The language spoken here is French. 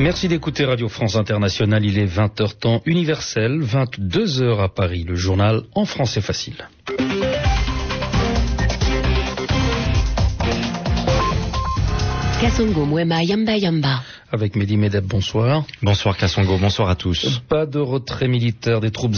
Merci d'écouter Radio France Internationale. Il est 20h temps universel, 22h à Paris. Le journal en français facile. Kasongo Mwema Yamba Yamba. Avec Mehdi Medeb, bonsoir. Bonsoir Kassongo, bonsoir à tous. Pas de retrait militaire des troupes